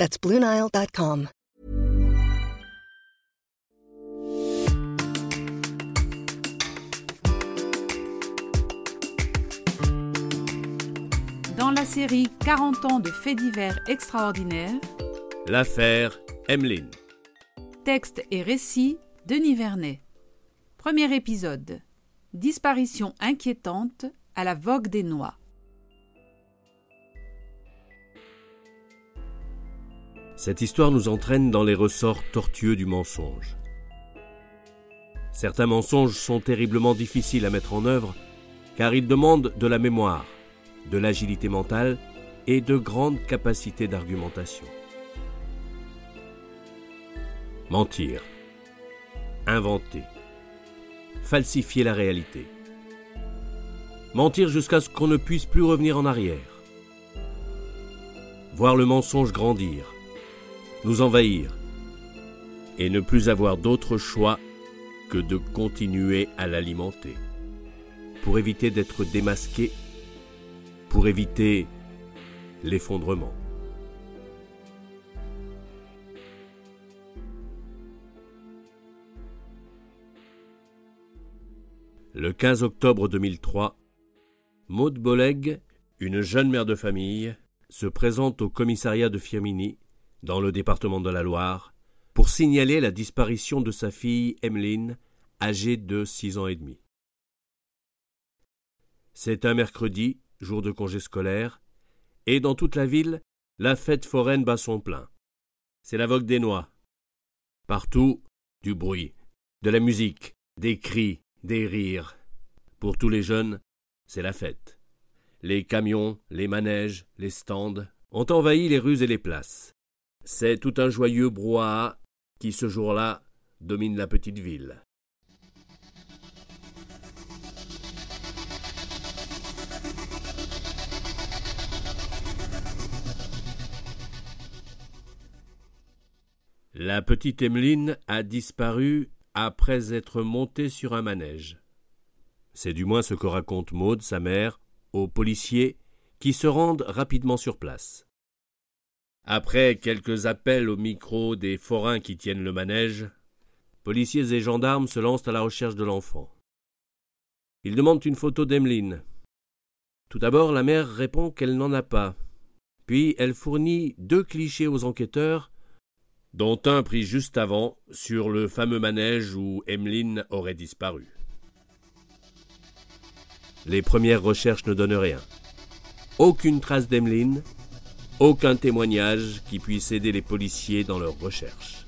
That's BlueNile.com. Dans la série 40 ans de faits divers extraordinaires, L'affaire Emmeline. texte et récit Denis Vernet. Premier épisode. Disparition inquiétante à la vogue des noix. Cette histoire nous entraîne dans les ressorts tortueux du mensonge. Certains mensonges sont terriblement difficiles à mettre en œuvre car ils demandent de la mémoire, de l'agilité mentale et de grandes capacités d'argumentation. Mentir, inventer, falsifier la réalité. Mentir jusqu'à ce qu'on ne puisse plus revenir en arrière. Voir le mensonge grandir, nous envahir, et ne plus avoir d'autre choix que de continuer à l'alimenter, pour éviter d'être démasqué, pour éviter l'effondrement. Le 15 octobre 2003, Maud Boleg, une jeune mère de famille, se présente au commissariat de Firminy, dans le département de la Loire, pour signaler la disparition de sa fille Emmeline, âgée de six ans et demi. C'est un mercredi, jour de congé scolaire, et dans toute la ville, la fête foraine bat son plein. C'est la vogue des noix. Partout, du bruit, de la musique, des cris, des rires. Pour tous les jeunes, c'est la fête. Les camions, les manèges, les stands ont envahi les rues et les places. C'est tout un joyeux brouhaha qui, ce jour-là, domine la petite ville. La petite Emmeline a disparu après être montée sur un manège. C'est du moins ce que raconte Maude, sa mère, aux policiers qui se rendent rapidement sur place. Après quelques appels au micro des forains qui tiennent le manège, policiers et gendarmes se lancent à la recherche de l'enfant. Ils demandent une photo d'Emmeline. Tout d'abord, la mère répond qu'elle n'en a pas. Puis elle fournit deux clichés aux enquêteurs, dont un pris juste avant sur le fameux manège où Emmeline aurait disparu. Les premières recherches ne donnent rien. Aucune trace d'Emmeline, aucun témoignage qui puisse aider les policiers dans leurs recherches.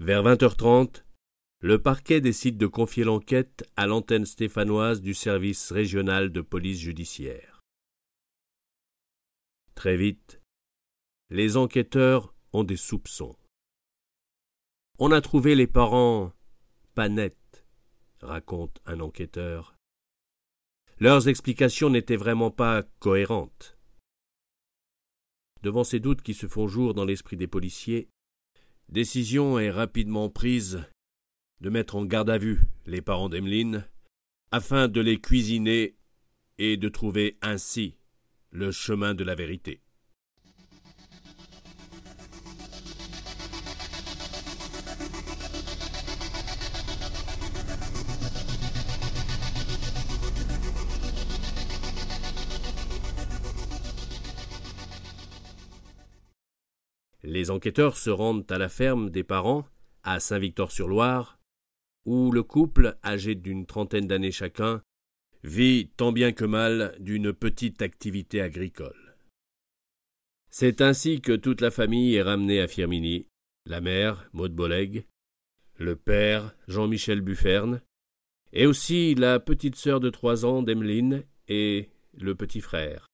Vers 20h30, le parquet décide de confier l'enquête à l'antenne stéphanoise du service régional de police judiciaire. Très vite, les enquêteurs ont des soupçons. On a trouvé les parents pas nets, raconte un enquêteur. Leurs explications n'étaient vraiment pas cohérentes. Devant ces doutes qui se font jour dans l'esprit des policiers, décision est rapidement prise de mettre en garde à vue les parents d'Emmeline afin de les cuisiner et de trouver ainsi le chemin de la vérité. Les enquêteurs se rendent à la ferme des parents, à Saint-Victor-sur-Loire, où le couple, âgé d'une trentaine d'années chacun, vit tant bien que mal d'une petite activité agricole. C'est ainsi que toute la famille est ramenée à Firminy, la mère, Maud Boleg, le père, Jean-Michel Bufferne, et aussi la petite sœur de trois ans d'Emmeline et le petit frère.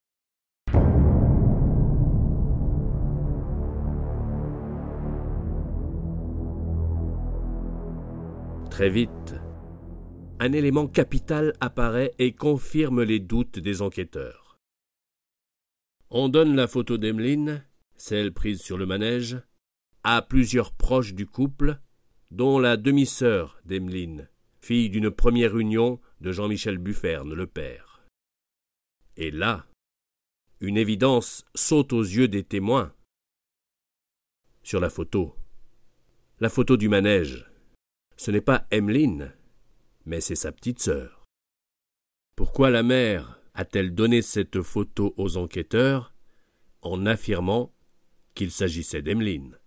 Très vite, un élément capital apparaît et confirme les doutes des enquêteurs. On donne la photo d'Emeline, celle prise sur le manège, à plusieurs proches du couple, dont la demi-sœur d'Emeline, fille d'une première union de Jean-Michel Bufferne, le père. Et là, une évidence saute aux yeux des témoins. Sur la photo, la photo du manège, ce n'est pas Emmeline, mais c'est sa petite sœur. Pourquoi la mère a-t-elle donné cette photo aux enquêteurs en affirmant qu'il s'agissait d'Emmeline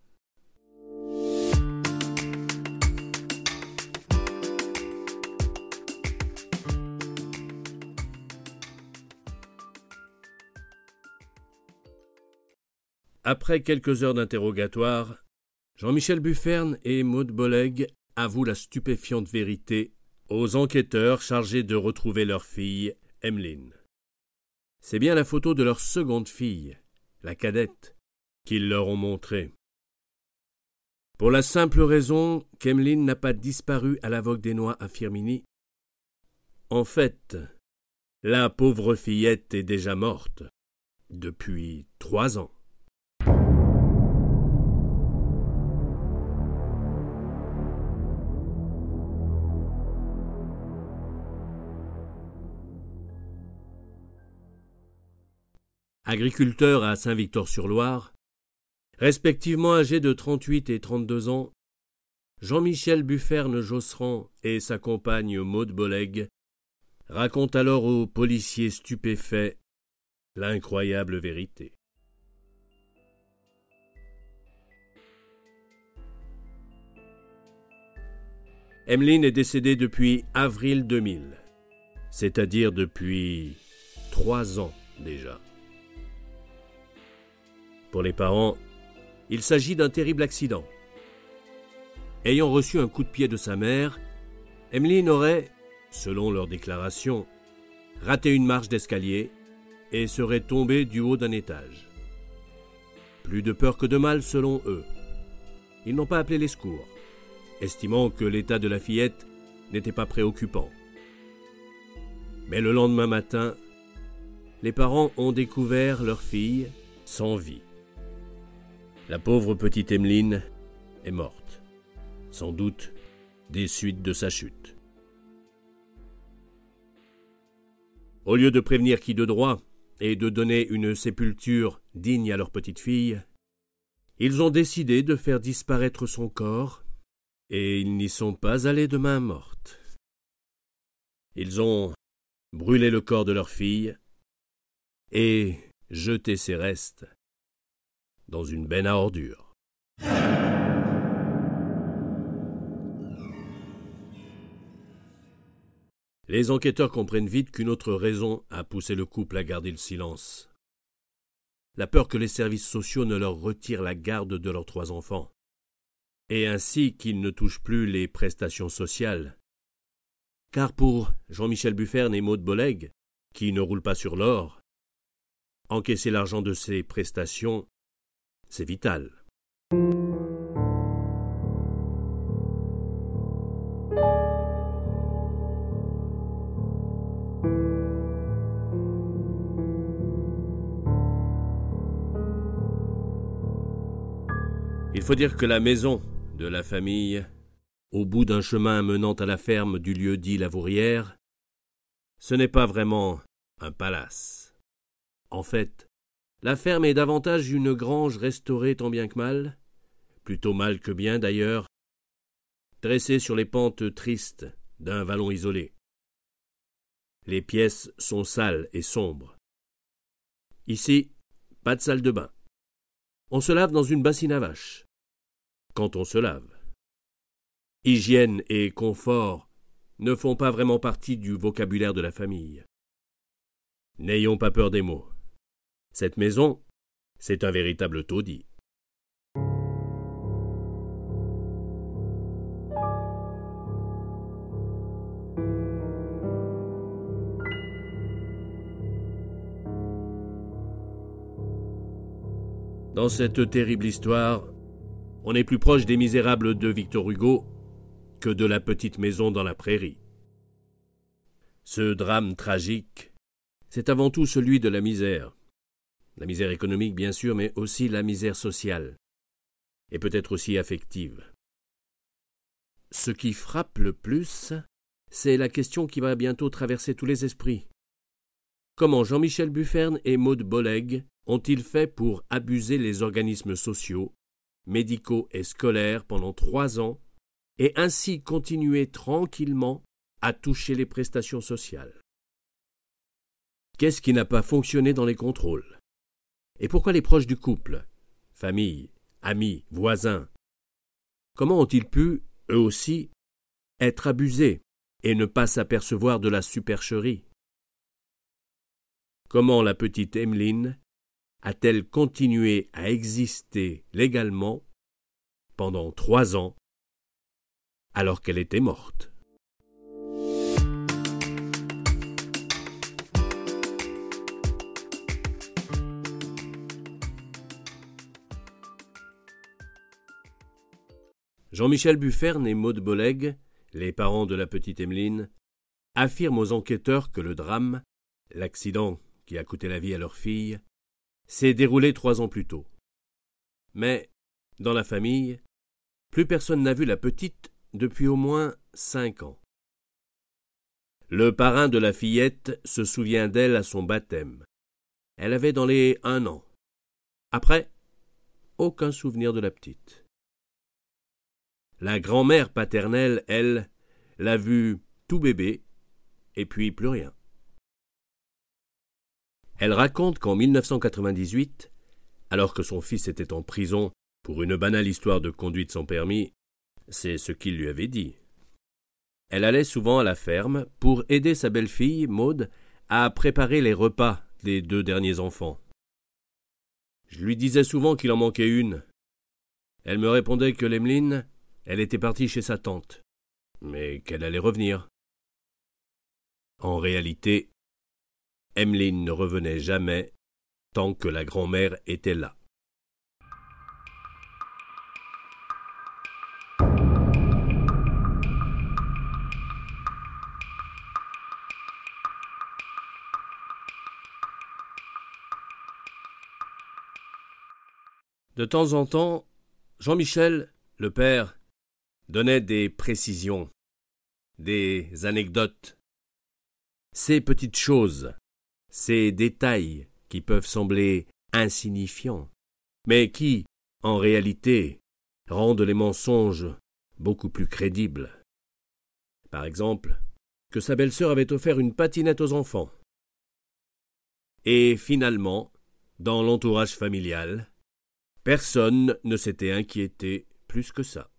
Après quelques heures d'interrogatoire, Jean-Michel Bufferne et Maud Boleg avouent la stupéfiante vérité aux enquêteurs chargés de retrouver leur fille, Emmeline. C'est bien la photo de leur seconde fille, la cadette, qu'ils leur ont montrée. Pour la simple raison qu'Emmeline n'a pas disparu à la vogue des noix à Firmini. En fait, la pauvre fillette est déjà morte depuis trois ans. Agriculteurs à Saint-Victor-sur-Loire, respectivement âgés de 38 et 32 ans, Jean-Michel Bufferne Josserand et sa compagne Maude Boleg racontent alors aux policiers stupéfaits l'incroyable vérité. Emmeline est décédée depuis avril 2000, c'est-à-dire depuis trois ans déjà. Pour les parents, il s'agit d'un terrible accident. Ayant reçu un coup de pied de sa mère, Emmeline aurait, selon leur déclaration, raté une marche d'escalier et serait tombée du haut d'un étage. Plus de peur que de mal selon eux. Ils n'ont pas appelé les secours, estimant que l'état de la fillette n'était pas préoccupant. Mais le lendemain matin, les parents ont découvert leur fille sans vie. La pauvre petite Emmeline est morte, sans doute des suites de sa chute. Au lieu de prévenir qui de droit et de donner une sépulture digne à leur petite fille, ils ont décidé de faire disparaître son corps, et ils n'y sont pas allés de main morte. Ils ont brûlé le corps de leur fille et jeté ses restes dans une benne à ordures. Les enquêteurs comprennent vite qu'une autre raison a poussé le couple à garder le silence. La peur que les services sociaux ne leur retirent la garde de leurs trois enfants, et ainsi qu'ils ne touchent plus les prestations sociales. Car pour Jean-Michel Bufferne et Maud Boleg, qui ne roulent pas sur l'or, encaisser l'argent de ces prestations c'est vital. Il faut dire que la maison de la famille, au bout d'un chemin menant à la ferme du lieu dit la Vourière, ce n'est pas vraiment un palace. En fait, la ferme est davantage une grange restaurée tant bien que mal, plutôt mal que bien d'ailleurs, dressée sur les pentes tristes d'un vallon isolé. Les pièces sont sales et sombres. Ici, pas de salle de bain. On se lave dans une bassine à vache. Quand on se lave. Hygiène et confort ne font pas vraiment partie du vocabulaire de la famille. N'ayons pas peur des mots. Cette maison, c'est un véritable taudis. Dans cette terrible histoire, on est plus proche des misérables de Victor Hugo que de la petite maison dans la prairie. Ce drame tragique, c'est avant tout celui de la misère. La misère économique, bien sûr, mais aussi la misère sociale, et peut-être aussi affective. Ce qui frappe le plus, c'est la question qui va bientôt traverser tous les esprits. Comment Jean-Michel Bufferne et Maud Boleg ont-ils fait pour abuser les organismes sociaux, médicaux et scolaires pendant trois ans, et ainsi continuer tranquillement à toucher les prestations sociales? Qu'est-ce qui n'a pas fonctionné dans les contrôles? Et pourquoi les proches du couple, famille, amis, voisins, comment ont-ils pu, eux aussi, être abusés et ne pas s'apercevoir de la supercherie? Comment la petite Emmeline a-t-elle continué à exister légalement pendant trois ans alors qu'elle était morte? Jean-Michel Bufferne et Maude Boleg, les parents de la petite Emmeline, affirment aux enquêteurs que le drame, l'accident qui a coûté la vie à leur fille, s'est déroulé trois ans plus tôt. Mais, dans la famille, plus personne n'a vu la petite depuis au moins cinq ans. Le parrain de la fillette se souvient d'elle à son baptême. Elle avait dans les un an. Après, aucun souvenir de la petite. La grand-mère paternelle, elle, l'a vue tout bébé, et puis plus rien. Elle raconte qu'en 1998, alors que son fils était en prison pour une banale histoire de conduite sans permis, c'est ce qu'il lui avait dit. Elle allait souvent à la ferme pour aider sa belle-fille, Maude, à préparer les repas des deux derniers enfants. Je lui disais souvent qu'il en manquait une. Elle me répondait que l'Emeline elle était partie chez sa tante, mais qu'elle allait revenir. En réalité, Emmeline ne revenait jamais tant que la grand-mère était là. De temps en temps, Jean-Michel, le père, donnait des précisions, des anecdotes. Ces petites choses, ces détails qui peuvent sembler insignifiants, mais qui, en réalité, rendent les mensonges beaucoup plus crédibles. Par exemple, que sa belle-sœur avait offert une patinette aux enfants. Et finalement, dans l'entourage familial, personne ne s'était inquiété plus que ça.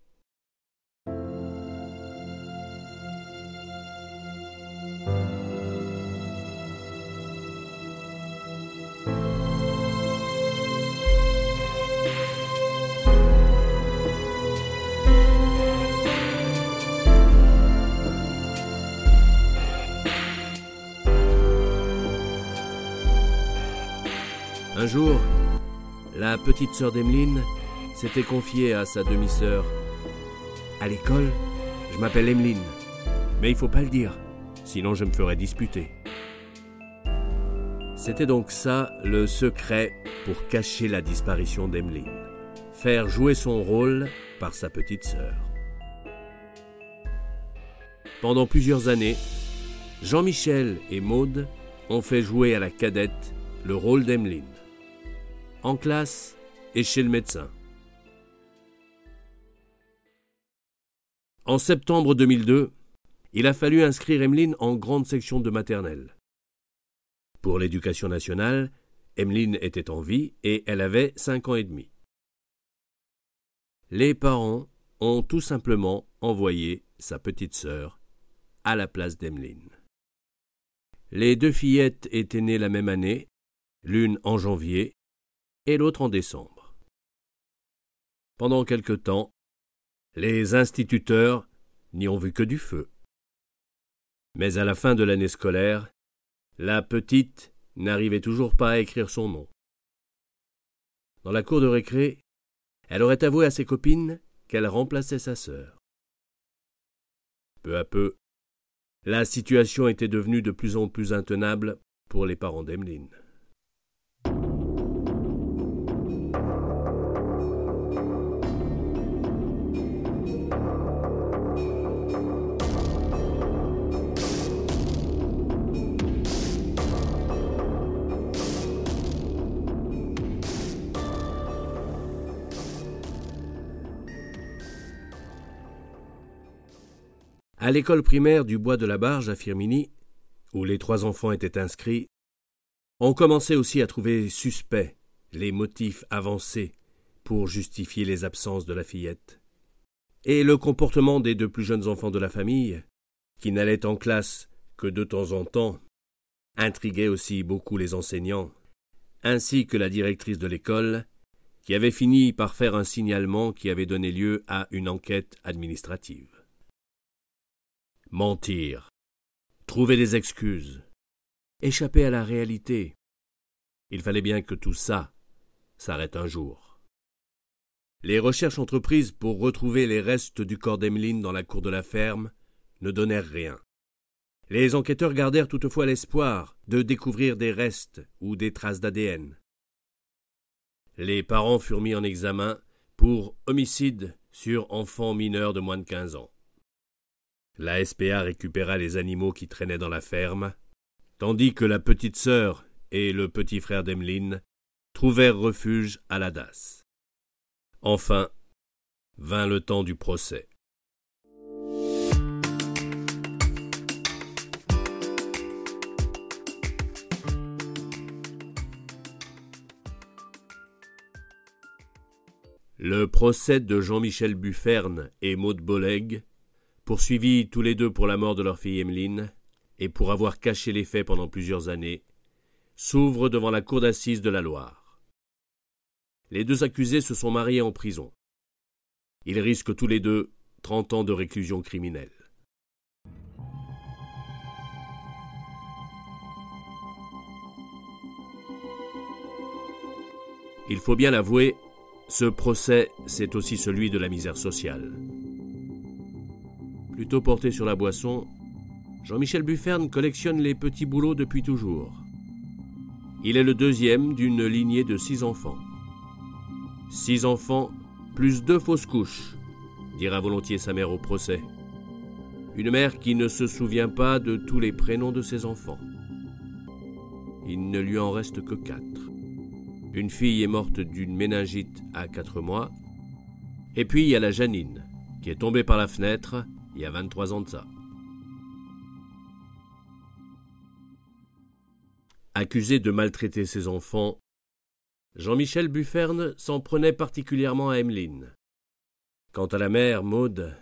Jour, la petite sœur d'Emeline s'était confiée à sa demi-sœur. À l'école, je m'appelle Emeline, mais il faut pas le dire, sinon je me ferais disputer. C'était donc ça le secret pour cacher la disparition d'Emeline. Faire jouer son rôle par sa petite sœur. Pendant plusieurs années, Jean-Michel et Maude ont fait jouer à la cadette le rôle d'Emeline en classe et chez le médecin. En septembre 2002, il a fallu inscrire Emeline en grande section de maternelle. Pour l'éducation nationale, Emeline était en vie et elle avait cinq ans et demi. Les parents ont tout simplement envoyé sa petite sœur à la place d'Emeline. Les deux fillettes étaient nées la même année, l'une en janvier et l'autre en décembre. Pendant quelque temps, les instituteurs n'y ont vu que du feu. Mais à la fin de l'année scolaire, la petite n'arrivait toujours pas à écrire son nom. Dans la cour de récré, elle aurait avoué à ses copines qu'elle remplaçait sa sœur. Peu à peu, la situation était devenue de plus en plus intenable pour les parents d'Emeline. À l'école primaire du Bois de la Barge à Firminy, où les trois enfants étaient inscrits, on commençait aussi à trouver suspects les motifs avancés pour justifier les absences de la fillette. Et le comportement des deux plus jeunes enfants de la famille, qui n'allaient en classe que de temps en temps, intriguait aussi beaucoup les enseignants, ainsi que la directrice de l'école, qui avait fini par faire un signalement qui avait donné lieu à une enquête administrative. Mentir. Trouver des excuses. Échapper à la réalité. Il fallait bien que tout ça s'arrête un jour. Les recherches entreprises pour retrouver les restes du corps d'Emeline dans la cour de la ferme ne donnèrent rien. Les enquêteurs gardèrent toutefois l'espoir de découvrir des restes ou des traces d'ADN. Les parents furent mis en examen pour homicide sur enfant mineur de moins de quinze ans. La SPA récupéra les animaux qui traînaient dans la ferme, tandis que la petite sœur et le petit frère d'Emeline trouvèrent refuge à la DAS. Enfin, vint le temps du procès. Le procès de Jean-Michel Bufferne et Maud Boleg poursuivis tous les deux pour la mort de leur fille Emmeline, et pour avoir caché les faits pendant plusieurs années, s'ouvre devant la cour d'assises de la Loire. Les deux accusés se sont mariés en prison. Ils risquent tous les deux trente ans de réclusion criminelle. Il faut bien l'avouer, ce procès, c'est aussi celui de la misère sociale. Plutôt porté sur la boisson, Jean-Michel Bufferne collectionne les petits boulots depuis toujours. Il est le deuxième d'une lignée de six enfants. Six enfants, plus deux fausses couches, dira volontiers sa mère au procès. Une mère qui ne se souvient pas de tous les prénoms de ses enfants. Il ne lui en reste que quatre. Une fille est morte d'une méningite à quatre mois. Et puis il y a la Janine, qui est tombée par la fenêtre il y a 23 ans de ça. Accusé de maltraiter ses enfants, Jean-Michel Bufferne s'en prenait particulièrement à Emmeline. Quant à la mère, Maude,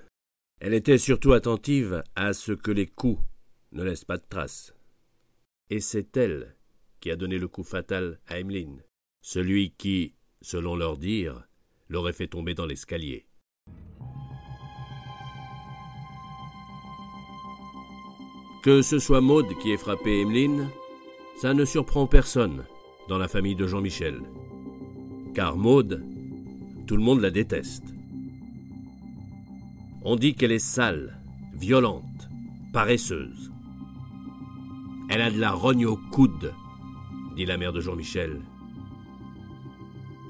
elle était surtout attentive à ce que les coups ne laissent pas de traces. Et c'est elle qui a donné le coup fatal à Emmeline, celui qui, selon leur dire, l'aurait fait tomber dans l'escalier. Que ce soit Maude qui ait frappé Emmeline, ça ne surprend personne dans la famille de Jean-Michel. Car Maude, tout le monde la déteste. On dit qu'elle est sale, violente, paresseuse. Elle a de la rogne au coude, dit la mère de Jean-Michel.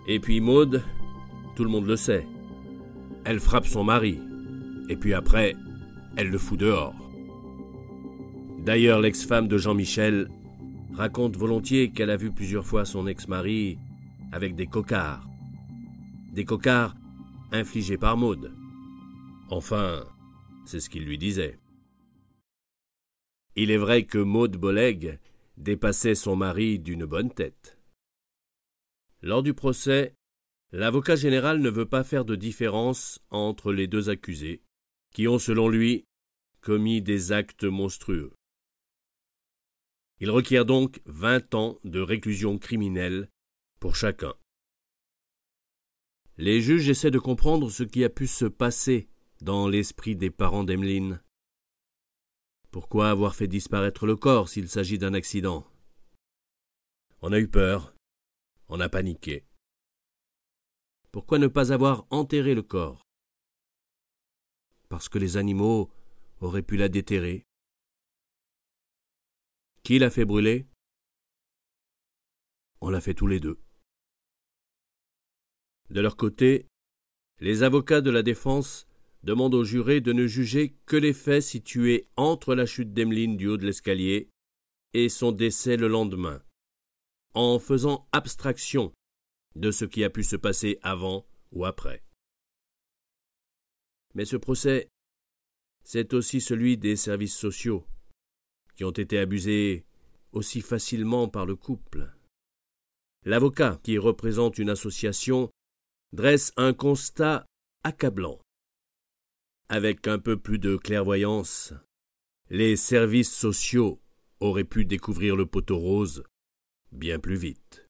Et puis Maude, tout le monde le sait. Elle frappe son mari, et puis après, elle le fout dehors. D'ailleurs, l'ex-femme de Jean-Michel raconte volontiers qu'elle a vu plusieurs fois son ex-mari avec des cocards. Des cocards infligés par Maude. Enfin, c'est ce qu'il lui disait. Il est vrai que Maude Boleg dépassait son mari d'une bonne tête. Lors du procès, l'avocat général ne veut pas faire de différence entre les deux accusés, qui ont, selon lui, commis des actes monstrueux. Il requiert donc vingt ans de réclusion criminelle pour chacun. Les juges essaient de comprendre ce qui a pu se passer dans l'esprit des parents d'Emeline. Pourquoi avoir fait disparaître le corps s'il s'agit d'un accident? On a eu peur, on a paniqué. Pourquoi ne pas avoir enterré le corps? Parce que les animaux aurait pu la déterrer Qui l'a fait brûler? On l'a fait tous les deux. De leur côté, les avocats de la défense demandent aux jurés de ne juger que les faits situés entre la chute d'Emeline du haut de l'escalier et son décès le lendemain, en faisant abstraction de ce qui a pu se passer avant ou après. Mais ce procès, c'est aussi celui des services sociaux, qui ont été abusés aussi facilement par le couple. L'avocat, qui représente une association, dresse un constat accablant. Avec un peu plus de clairvoyance, les services sociaux auraient pu découvrir le poteau rose bien plus vite.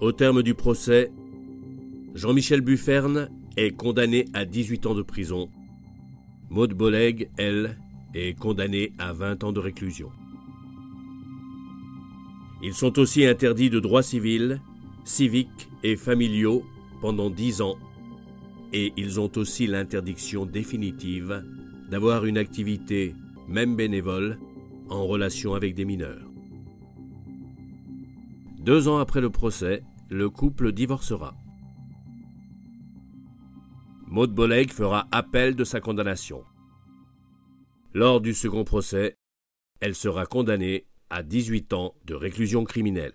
Au terme du procès, Jean-Michel Bufferne est condamné à 18 ans de prison. Maud Boleg, elle, est condamnée à 20 ans de réclusion. Ils sont aussi interdits de droits civils, civiques et familiaux pendant 10 ans et ils ont aussi l'interdiction définitive d'avoir une activité, même bénévole, en relation avec des mineurs. Deux ans après le procès, le couple divorcera. Maud Boleg fera appel de sa condamnation. Lors du second procès, elle sera condamnée à 18 ans de réclusion criminelle.